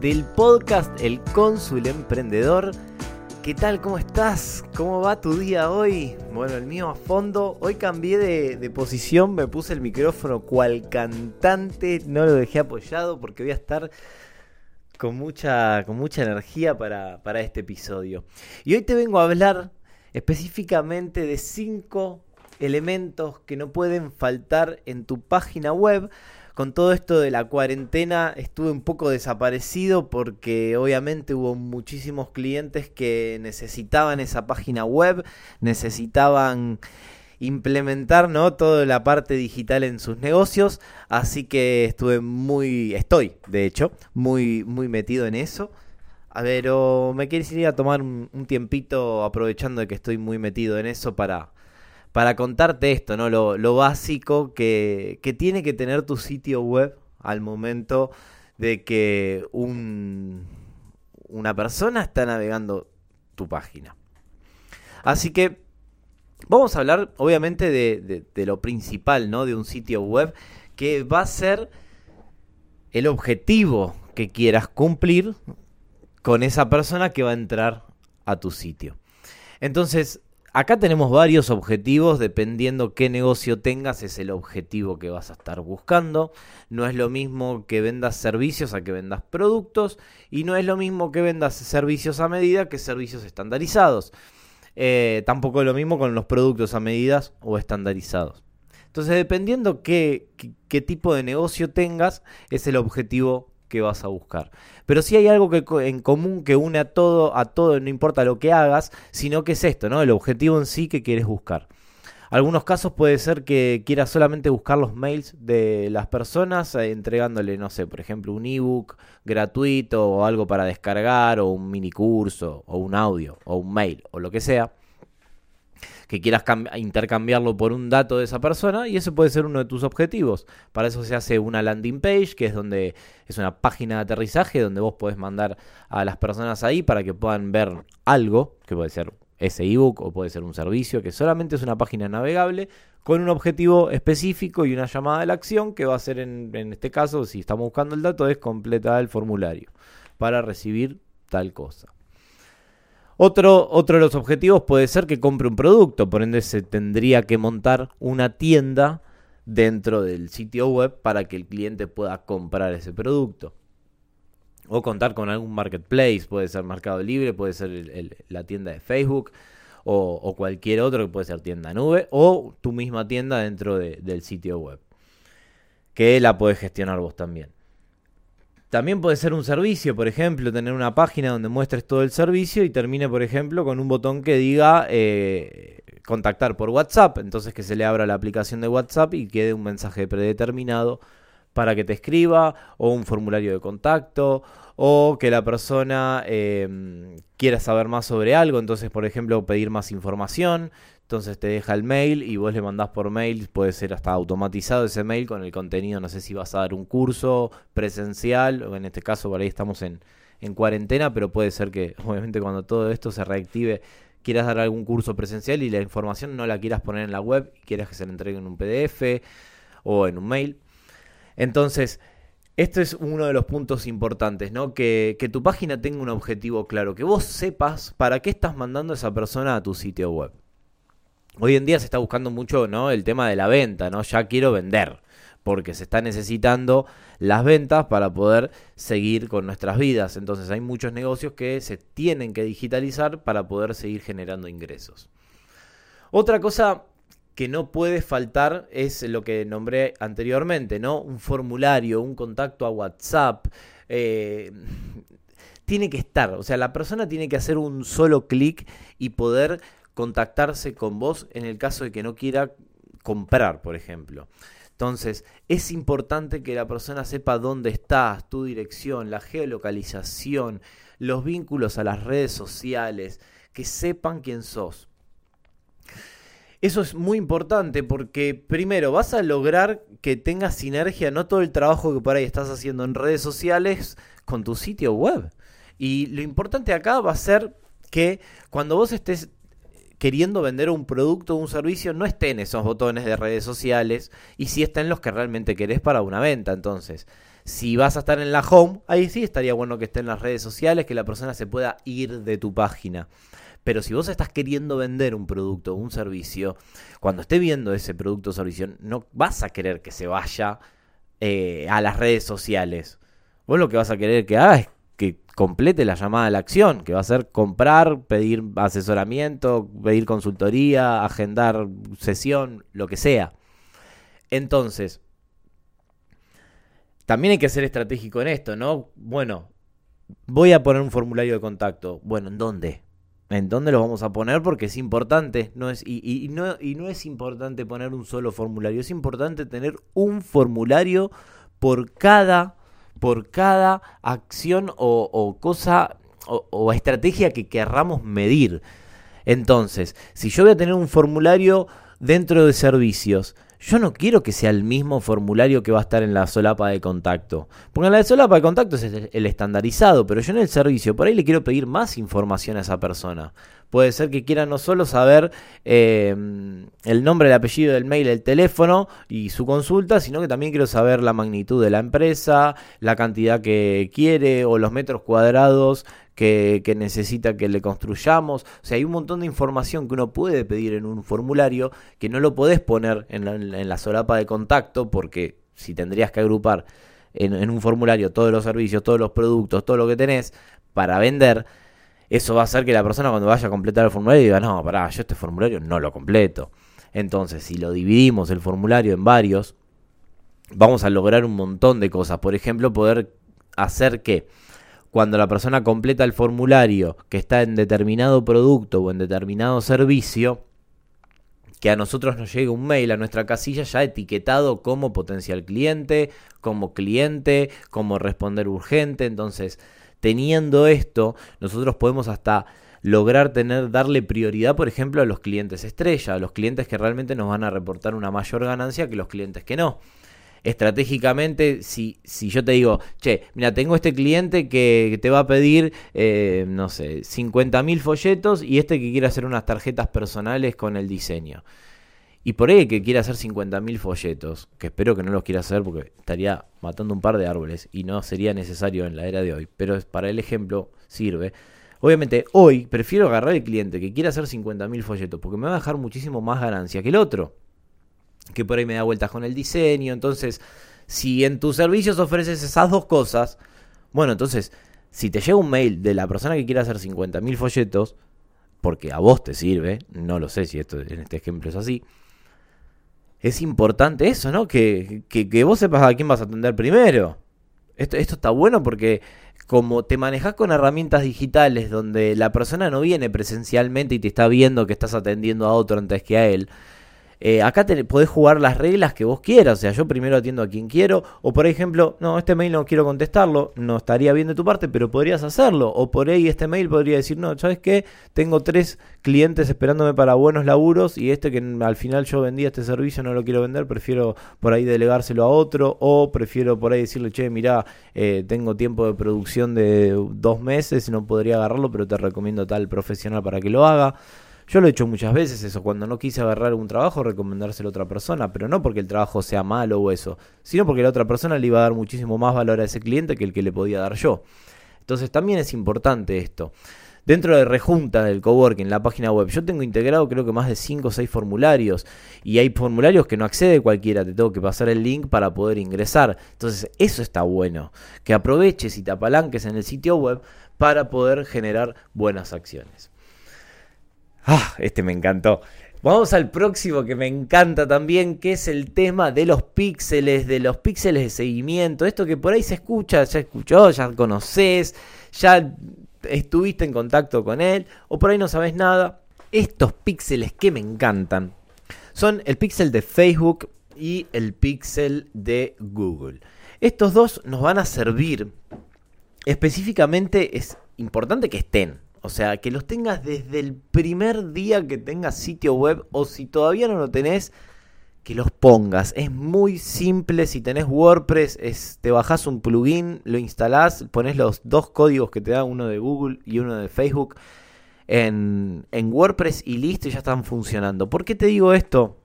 del podcast El Cónsul Emprendedor. ¿Qué tal? ¿Cómo estás? ¿Cómo va tu día hoy? Bueno, el mío a fondo. Hoy cambié de, posición, me puse el micrófono cual cantante, no lo dejé apoyado porque voy a estar con mucha, con mucha energía para, para este episodio. Y hoy te vengo a hablar específicamente de cinco elementos que no pueden faltar en tu página web con todo esto de la cuarentena estuve un poco desaparecido porque obviamente hubo muchísimos clientes que necesitaban esa página web, necesitaban implementar ¿no? toda la parte digital en sus negocios, así que estuve muy, estoy de hecho, muy, muy metido en eso. A ver, me quieres ir a tomar un tiempito aprovechando de que estoy muy metido en eso para para contarte esto, ¿no? Lo, básico que, tiene que tener tu sitio web al momento de que un, una persona está navegando tu página. Así que vamos a hablar obviamente de, de, lo principal, ¿no? De un sitio web que va a ser el objetivo que quieras cumplir con esa persona que va a entrar a tu sitio. Entonces, Acá tenemos varios objetivos, dependiendo qué negocio tengas, es el objetivo que vas a estar buscando. No es lo mismo que vendas servicios a que vendas productos y no es lo mismo que vendas servicios a medida que servicios estandarizados. Eh, tampoco es lo mismo con los productos a medidas o estandarizados. Entonces, dependiendo qué, qué tipo de negocio tengas, es el objetivo que vas a buscar. Pero si hay algo que, en común que une a todo, a todo, no importa lo que hagas, sino que es esto, ¿no? El objetivo en sí que quieres buscar. Algunos casos puede ser que quieras solamente buscar los mails de las personas eh, entregándole, no sé, por ejemplo, un ebook gratuito o algo para descargar o un mini curso o un audio o un mail o lo que sea que quieras intercambiarlo por un dato de esa persona y ese puede ser uno de tus objetivos. Para eso se hace una landing page, que es donde es una página de aterrizaje donde vos podés mandar a las personas ahí para que puedan ver algo, que puede ser ese ebook o puede ser un servicio, que solamente es una página navegable con un objetivo específico y una llamada de la acción que va a ser en, en este caso, si estamos buscando el dato, es completar el formulario para recibir tal cosa. Otro, otro de los objetivos puede ser que compre un producto, por ende se tendría que montar una tienda dentro del sitio web para que el cliente pueda comprar ese producto. O contar con algún marketplace, puede ser Mercado Libre, puede ser la tienda de Facebook o, cualquier otro que puede ser tienda nube o tu misma tienda dentro del sitio web. Que la puedes gestionar vos también. También puede ser un servicio, por ejemplo, tener una página donde muestres todo el servicio y termine, por ejemplo, con un botón que diga eh, contactar por WhatsApp. Entonces que se le abra la aplicación de WhatsApp y quede un mensaje predeterminado para que te escriba o un formulario de contacto o que la persona eh, quiera saber más sobre algo, entonces por ejemplo pedir más información, entonces te deja el mail y vos le mandás por mail, puede ser hasta automatizado ese mail con el contenido, no sé si vas a dar un curso presencial, o en este caso por ahí estamos en, cuarentena, pero puede ser que obviamente cuando todo esto se reactive quieras dar algún curso presencial y la información no la quieras poner en la web, quieras que se le entregue en un PDF o en un mail. Entonces, esto es uno de los puntos importantes, ¿no? Que, que, tu página tenga un objetivo claro, que vos sepas para qué estás mandando a esa persona a tu sitio web. Hoy en día se está buscando mucho ¿no? el tema de la venta, ¿no? Ya quiero vender, porque se está necesitando las ventas para poder seguir con nuestras vidas. Entonces hay muchos negocios que se tienen que digitalizar para poder seguir generando ingresos. Otra cosa que no puede faltar es lo que nombré anteriormente, ¿no? Un formulario, un contacto a WhatsApp. Eh, tiene que estar, o sea, la persona tiene que hacer un solo clic y poder contactarse con vos en el caso de que no quiera comprar, por ejemplo. Entonces, es importante que la persona sepa dónde estás, tu dirección, la geolocalización, los vínculos a las redes sociales, que sepan quién sos. Eso es muy importante porque primero vas a lograr que tengas sinergia, no todo el trabajo que por ahí estás haciendo en redes sociales con tu sitio web. Y lo importante acá va a ser que cuando vos estés queriendo vender un producto o un servicio, no estén esos botones de redes sociales y si estén los que realmente querés para una venta. Entonces, si vas a estar en la home, ahí sí estaría bueno que estén las redes sociales, que la persona se pueda ir de tu página. Pero si vos estás queriendo vender un producto o un servicio, cuando esté viendo ese producto o servicio, no vas a querer que se vaya eh, a las redes sociales. Vos lo que vas a querer que haga es complete la llamada a la acción, que va a ser comprar, pedir asesoramiento, pedir consultoría, agendar sesión, lo que sea. Entonces, también hay que ser estratégico en esto, ¿no? Bueno, voy a poner un formulario de contacto. Bueno, ¿en dónde? ¿En dónde lo vamos a poner? Porque es importante. No es, y, no, y no es importante poner un solo formulario. Es importante tener un formulario por cada por cada acción o, cosa o, estrategia que querramos medir. Entonces, si yo voy a tener un formulario dentro de servicios, yo no quiero que sea el mismo formulario que va a estar en la solapa de contacto. Porque en la solapa de contacto es el estandarizado, pero yo en el servicio por ahí le quiero pedir más información a esa persona. Puede ser que quiera no solo saber em, el nombre, el apellido, el mail, el teléfono y su consulta, sino que también quiero saber la magnitud de la empresa, la cantidad que quiere o los metros cuadrados que, necesita que le construyamos. O sea, hay un montón de información que uno puede pedir en un formulario que no lo podés poner en la, en la solapa de contacto porque si tendrías que agrupar en, en un formulario todos los servicios, todos los productos, todo lo que tenés para vender, eso va a hacer que la persona cuando vaya a completar el formulario diga, no, pará, yo este formulario no lo completo. Entonces, si lo dividimos el formulario en varios, vamos a lograr un montón de cosas. Por ejemplo, poder hacer que cuando la persona completa el formulario que está en determinado producto o en determinado servicio, que a nosotros nos llegue un mail a nuestra casilla ya etiquetado como potencial cliente, como cliente, como responder urgente. Entonces, teniendo esto, nosotros podemos hasta lograr tener, darle prioridad, por ejemplo, a los clientes estrella, a los clientes que realmente nos van a reportar una mayor ganancia que los clientes que no. Estratégicamente, si, si yo te digo, che, mira, tengo este cliente que te va a pedir, eh, no sé, 50.000 folletos y este que quiere hacer unas tarjetas personales con el diseño. Y por ahí que quiera hacer 50.000 folletos, que espero que no los quiera hacer porque estaría matando un par de árboles y no sería necesario en la era de hoy, pero para el ejemplo sirve. Obviamente hoy prefiero agarrar el cliente que quiera hacer 50.000 folletos porque me va a dejar muchísimo más ganancia que el otro, que por ahí me da vueltas con el diseño. Entonces, si en tus servicios ofreces esas dos cosas, bueno, entonces, si te llega un mail de la persona que quiere hacer 50.000 folletos, porque a vos te sirve, no lo sé si esto en este ejemplo es así, es importante eso, ¿no? Que, que, vos sepas a quién vas a atender primero. Esto, esto está bueno porque como te manejas con herramientas digitales donde la persona no viene presencialmente y te está viendo que estás atendiendo a otro antes que a él, eh, acá te, podés jugar las reglas que vos quieras. O sea, yo primero atiendo a quien quiero. O por ejemplo, no, este mail no quiero contestarlo. No estaría bien de tu parte, pero podrías hacerlo. O por ahí este mail podría decir, no, ¿sabes qué? Tengo tres clientes esperándome para buenos laburos. Y este que al final yo vendía este servicio no lo quiero vender. Prefiero por ahí delegárselo a otro. O prefiero por ahí decirle, che, mira, eh, tengo tiempo de producción de dos meses y no podría agarrarlo, pero te recomiendo tal profesional para que lo haga. Yo lo he hecho muchas veces eso, cuando no quise agarrar un trabajo, recomendárselo a otra persona, pero no porque el trabajo sea malo o eso, sino porque la otra persona le iba a dar muchísimo más valor a ese cliente que el que le podía dar yo. Entonces también es importante esto. Dentro de Rejunta del Coworking, la página web, yo tengo integrado creo que más de 5 o 6 formularios y hay formularios que no accede cualquiera, te tengo que pasar el link para poder ingresar. Entonces eso está bueno, que aproveches y te apalanques en el sitio web para poder generar buenas acciones. Ah, este me encantó. Vamos al próximo que me encanta también, que es el tema de los píxeles, de los píxeles de seguimiento. Esto que por ahí se escucha, ya escuchó, ya conoces, ya estuviste en contacto con él, o por ahí no sabes nada. Estos píxeles que me encantan son el píxel de Facebook, y el Pixel de Google. Estos dos nos van a servir. Específicamente es importante que estén. O sea, que los tengas desde el primer día que tengas sitio web o si todavía no lo tenés, que los pongas. Es muy simple. Si tenés WordPress, es, te bajas un plugin, lo instalás, pones los dos códigos que te da uno de Google y uno de Facebook en, en WordPress y listo, y ya están funcionando. ¿Por qué te digo esto?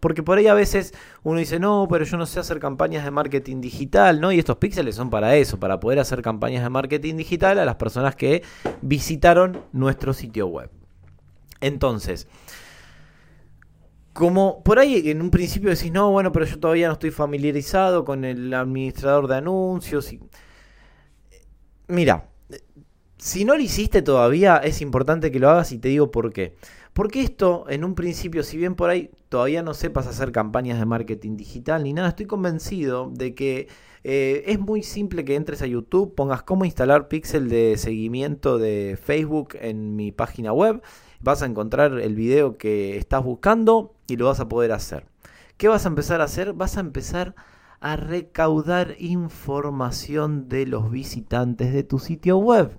Porque por ahí a veces uno dice, no, pero yo no sé hacer campañas de marketing digital, ¿no? Y estos píxeles son para eso, para poder hacer campañas de marketing digital a las personas que visitaron nuestro sitio web. Entonces, como por ahí en un principio decís, no, bueno, pero yo todavía no estoy familiarizado con el administrador de anuncios. Y... Mira, si no lo hiciste todavía, es importante que lo hagas y te digo por qué. Porque esto, en un principio, si bien por ahí todavía no sepas hacer campañas de marketing digital ni nada, estoy convencido de que eh, es muy simple que entres a YouTube, pongas cómo instalar pixel de seguimiento de Facebook en mi página web, vas a encontrar el video que estás buscando y lo vas a poder hacer. ¿Qué vas a empezar a hacer? Vas a empezar a recaudar información de los visitantes de tu sitio web.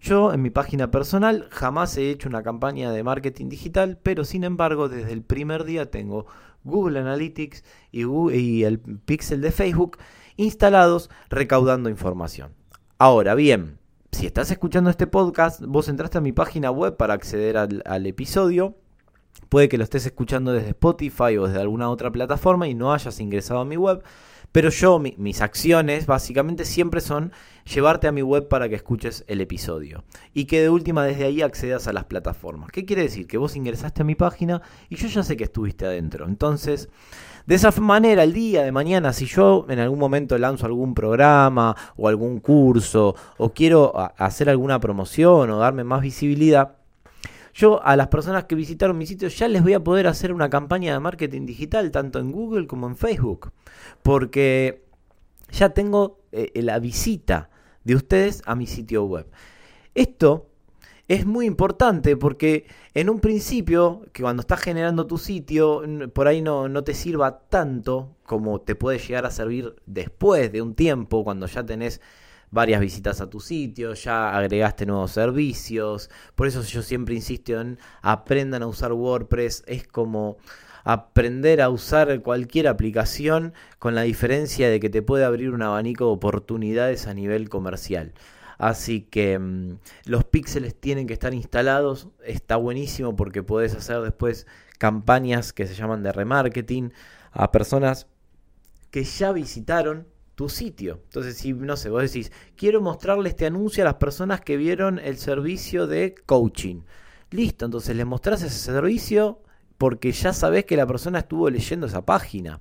Yo en mi página personal jamás he hecho una campaña de marketing digital, pero sin embargo desde el primer día tengo Google Analytics y, el Pixel de Facebook instalados recaudando información. Ahora bien, si estás escuchando este podcast, vos entraste a mi página web para acceder al, episodio. Puede que lo estés escuchando desde Spotify o desde alguna otra plataforma y no hayas ingresado a mi web. Pero yo, mis acciones básicamente siempre son llevarte a mi web para que escuches el episodio. Y que de última desde ahí accedas a las plataformas. ¿Qué quiere decir? Que vos ingresaste a mi página y yo ya sé que estuviste adentro. Entonces, de esa manera, el día de mañana, si yo en algún momento lanzo algún programa o algún curso o quiero hacer alguna promoción o darme más visibilidad, yo a las personas que visitaron mi sitio ya les voy a poder hacer una campaña de marketing digital, tanto en Google como en Facebook, porque ya tengo eh, la visita de ustedes a mi sitio web. Esto es muy importante porque en un principio, que cuando estás generando tu sitio, por ahí no, no, te sirva tanto como te puede llegar a servir después de un tiempo, cuando ya tenés varias visitas a tu sitio, ya agregaste nuevos servicios. Por eso yo siempre insisto en aprendan a usar WordPress. Es como aprender a usar cualquier aplicación con la diferencia de que te puede abrir un abanico de oportunidades a nivel comercial. Así que mm, los píxeles tienen que estar instalados. Está buenísimo porque puedes hacer después campañas que se llaman de remarketing a personas que ya visitaron tu sitio. Entonces, si no sé, vos decís, quiero mostrarle este anuncio a las personas que vieron el servicio de coaching. Listo, entonces le mostrás ese servicio porque ya sabés que la persona estuvo leyendo esa página.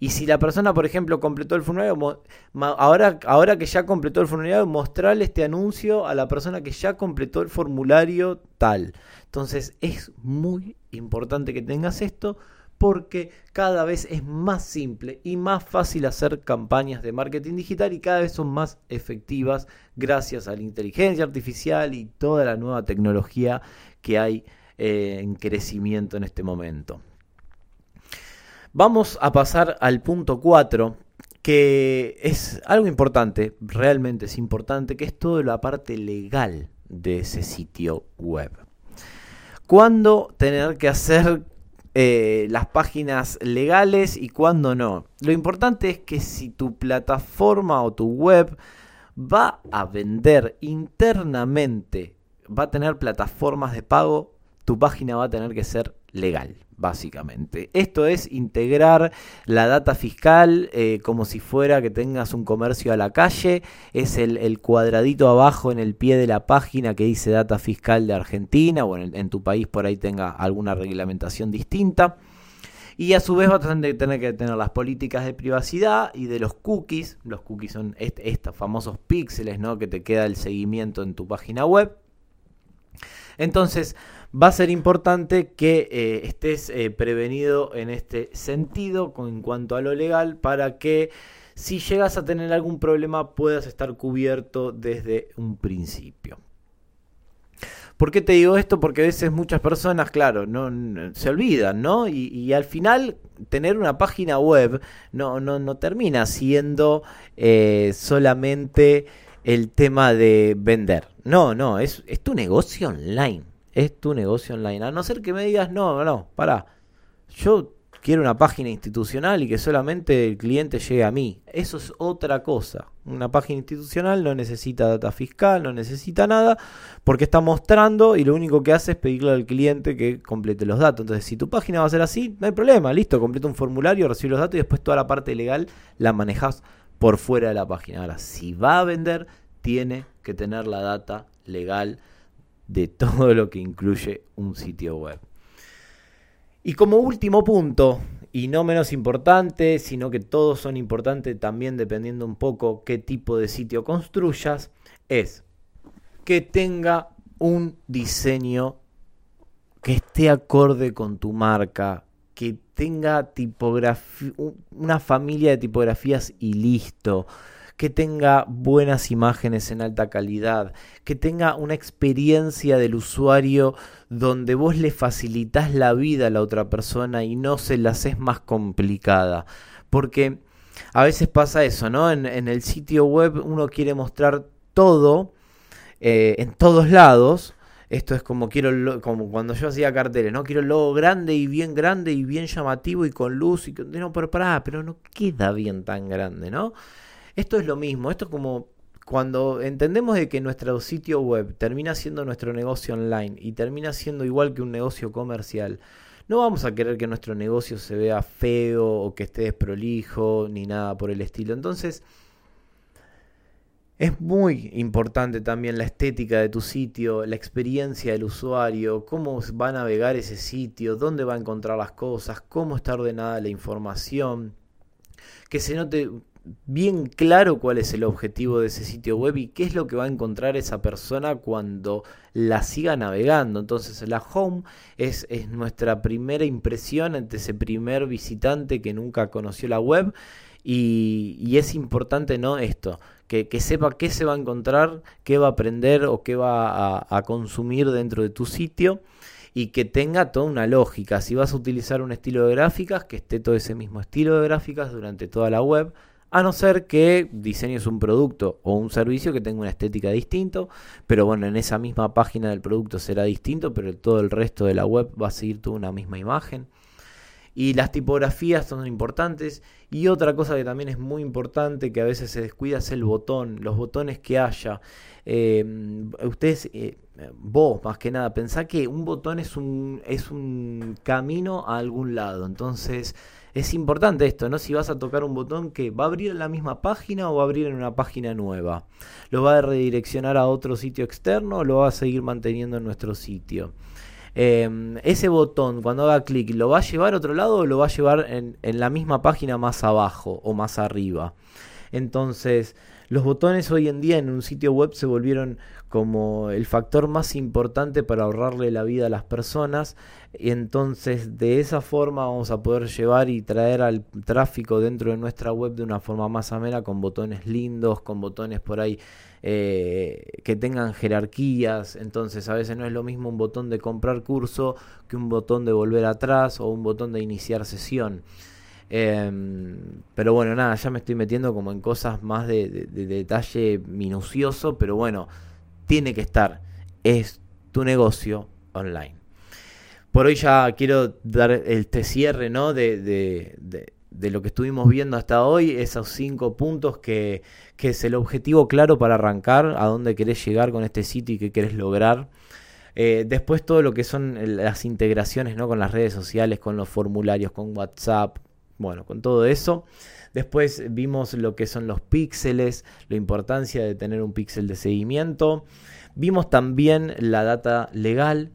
Y si la persona, por ejemplo, completó el formulario, ahora, ahora que ya completó el formulario, mostrarle este anuncio a la persona que ya completó el formulario tal. Entonces es muy importante que tengas esto porque cada vez es más simple y más fácil hacer campañas de marketing digital y cada vez son más efectivas gracias a la inteligencia artificial y toda la nueva tecnología que hay eh, en crecimiento en este momento. Vamos a pasar al punto 4, que es algo importante, realmente es importante, que es toda la parte legal de ese sitio web. ¿Cuándo tener que hacer eh, las páginas legales y cuándo no. Lo importante es que si tu plataforma o tu web va a vender internamente, va a tener plataformas de pago, tu página va a tener que ser legal básicamente. Esto es integrar la data fiscal eh, como si fuera que tengas un comercio a la calle. Es el, cuadradito abajo en el pie de la página que dice data fiscal de Argentina o en, tu país por ahí tenga alguna reglamentación distinta. Y a su vez vas a tener que tener las políticas de privacidad y de los cookies. Los cookies son estos famosos píxeles ¿no? que te queda el seguimiento en tu página web. Entonces, va a ser importante que eh, estés eh, prevenido en este sentido en cuanto a lo legal para que si llegas a tener algún problema puedas estar cubierto desde un principio. ¿Por qué te digo esto? Porque a veces muchas personas, claro, no, se olvidan, ¿no? Y, al final tener una página web no, no, no termina siendo eh, solamente el tema de vender. No, no, es, es tu negocio online. Es tu negocio online. A no ser que me digas, no, no, para. Yo quiero una página institucional y que solamente el cliente llegue a mí. Eso es otra cosa. Una página institucional no necesita data fiscal, no necesita nada, porque está mostrando y lo único que hace es pedirle al cliente que complete los datos. Entonces, si tu página va a ser así, no hay problema, listo, completa un formulario, recibe los datos y después toda la parte legal la manejas por fuera de la página. Ahora, si va a vender, tiene que tener la data legal de todo lo que incluye un sitio web. Y como último punto, y no menos importante, sino que todos son importantes también dependiendo un poco qué tipo de sitio construyas, es que tenga un diseño que esté acorde con tu marca, que tenga tipografía, una familia de tipografías y listo que tenga buenas imágenes en alta calidad, que tenga una experiencia del usuario donde vos le facilitas la vida a la otra persona y no se la haces más complicada. Porque a veces pasa eso, ¿no? En, el sitio web uno quiere mostrar todo eh, en todos lados. Esto es como quiero como cuando yo hacía carteles, ¿no? Quiero el logo grande y bien grande y bien llamativo y con luz y no, pero pará, pero no queda bien tan grande, ¿no? Esto es lo mismo, esto es como cuando entendemos de que nuestro sitio web termina siendo nuestro negocio online y termina siendo igual que un negocio comercial, no vamos a querer que nuestro negocio se vea feo o que esté desprolijo ni nada por el estilo. Entonces, es muy importante también la estética de tu sitio, la experiencia del usuario, cómo va a navegar ese sitio, dónde va a encontrar las cosas, cómo está ordenada la información, que se note bien claro cuál es el objetivo de ese sitio web y qué es lo que va a encontrar esa persona cuando la siga navegando. Entonces la home es, es nuestra primera impresión ante ese primer visitante que nunca conoció la web y, es importante no esto, que, sepa qué se va a encontrar, qué va a aprender o qué va a, a consumir dentro de tu sitio y que tenga toda una lógica. Si vas a utilizar un estilo de gráficas, que esté todo ese mismo estilo de gráficas durante toda la web a no ser que diseñes un producto o un servicio que tenga una estética distinto, pero bueno, en esa misma página del producto será distinto, pero todo el resto de la web va a seguir toda una misma imagen. Y las tipografías son importantes. Y otra cosa que también es muy importante, que a veces se descuida, es el botón, los botones que haya. Eh, ustedes, vos más que nada, pensá que un botón es un, es un camino a algún lado. Entonces, es importante esto, ¿no? Si vas a tocar un botón que va a abrir en la misma página o va a abrir en una página nueva. Lo va a redireccionar a otro sitio externo o lo va a seguir manteniendo en nuestro sitio. Em, ese botón, cuando haga clic, ¿lo va a llevar a otro lado o lo va a llevar en, en la misma página más abajo o más arriba? Entonces, los botones hoy en día en un sitio web se volvieron como el factor más importante para ahorrarle la vida a las personas y entonces de esa forma vamos a poder llevar y traer al tráfico dentro de nuestra web de una forma más amena con botones lindos, con botones por ahí eh, que tengan jerarquías, entonces a veces no es lo mismo un botón de comprar curso que un botón de volver atrás o un botón de iniciar sesión. Em, pero bueno, nada, ya me estoy metiendo como en cosas más de, detalle minucioso, pero bueno, tiene que estar. Es tu negocio online. Por hoy ya quiero dar este cierre, ¿no? De, de, lo que estuvimos viendo hasta hoy, esos cinco puntos que, que, es el objetivo claro para arrancar, a dónde querés llegar con este sitio y qué querés lograr. Eh, después todo lo que son las integraciones ¿no? con las redes sociales, con los formularios, con WhatsApp, bueno, con todo eso. Después vimos lo que son los píxeles, la importancia de tener un píxel de seguimiento. Vimos también la data legal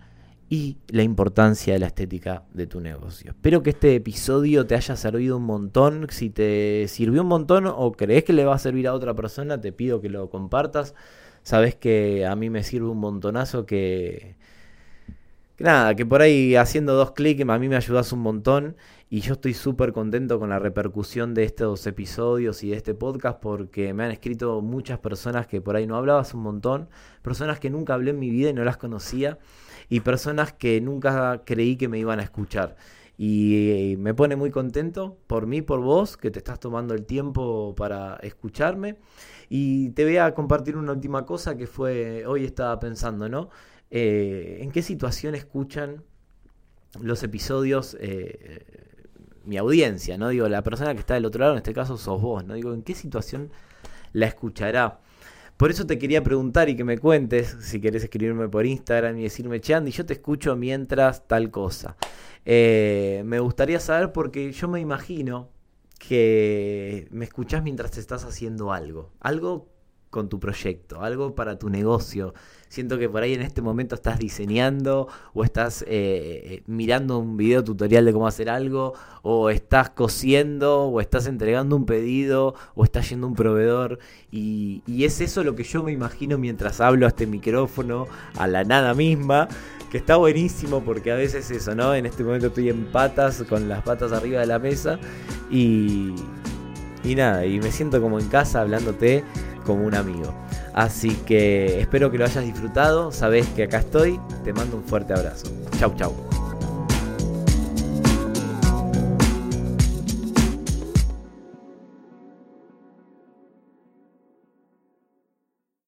y la importancia de la estética de tu negocio. Espero que este episodio te haya servido un montón. Si te sirvió un montón o crees que le va a servir a otra persona, te pido que lo compartas. Sabes que a mí me sirve un montonazo que, nada, que por ahí haciendo dos clics a mí me ayudas un montón y yo estoy súper contento con la repercusión de estos episodios y de este podcast porque me han escrito muchas personas que por ahí no hablabas un montón, personas que nunca hablé en mi vida y no las conocía y personas que nunca creí que me iban a escuchar. Y me pone muy contento por mí, por vos, que te estás tomando el tiempo para escucharme. Y te voy a compartir una última cosa que fue, hoy estaba pensando, ¿no? Eh, ¿En qué situación escuchan los episodios eh, mi audiencia, ¿no? Digo, la persona que está del otro lado, en este caso sos vos, ¿no? Digo, ¿en qué situación la escuchará? Por eso te quería preguntar y que me cuentes, si querés escribirme por Instagram y decirme, che, Andy, yo te escucho mientras tal cosa. Eh, me gustaría saber porque yo me imagino que me escuchás mientras estás haciendo algo. Algo con tu proyecto, algo para tu negocio. Siento que por ahí en este momento estás diseñando o estás eh, eh, mirando un video tutorial de cómo hacer algo o estás cosiendo o estás entregando un pedido o estás yendo a un proveedor y, y es eso lo que yo me imagino mientras hablo a este micrófono, a la nada misma que está buenísimo porque a veces eso, ¿no? En este momento estoy en patas, con las patas arriba de la mesa y, y nada, y me siento como en casa hablándote como un amigo. Así que espero que lo hayas disfrutado, sabes que acá estoy, te mando un fuerte abrazo. Chau, chau.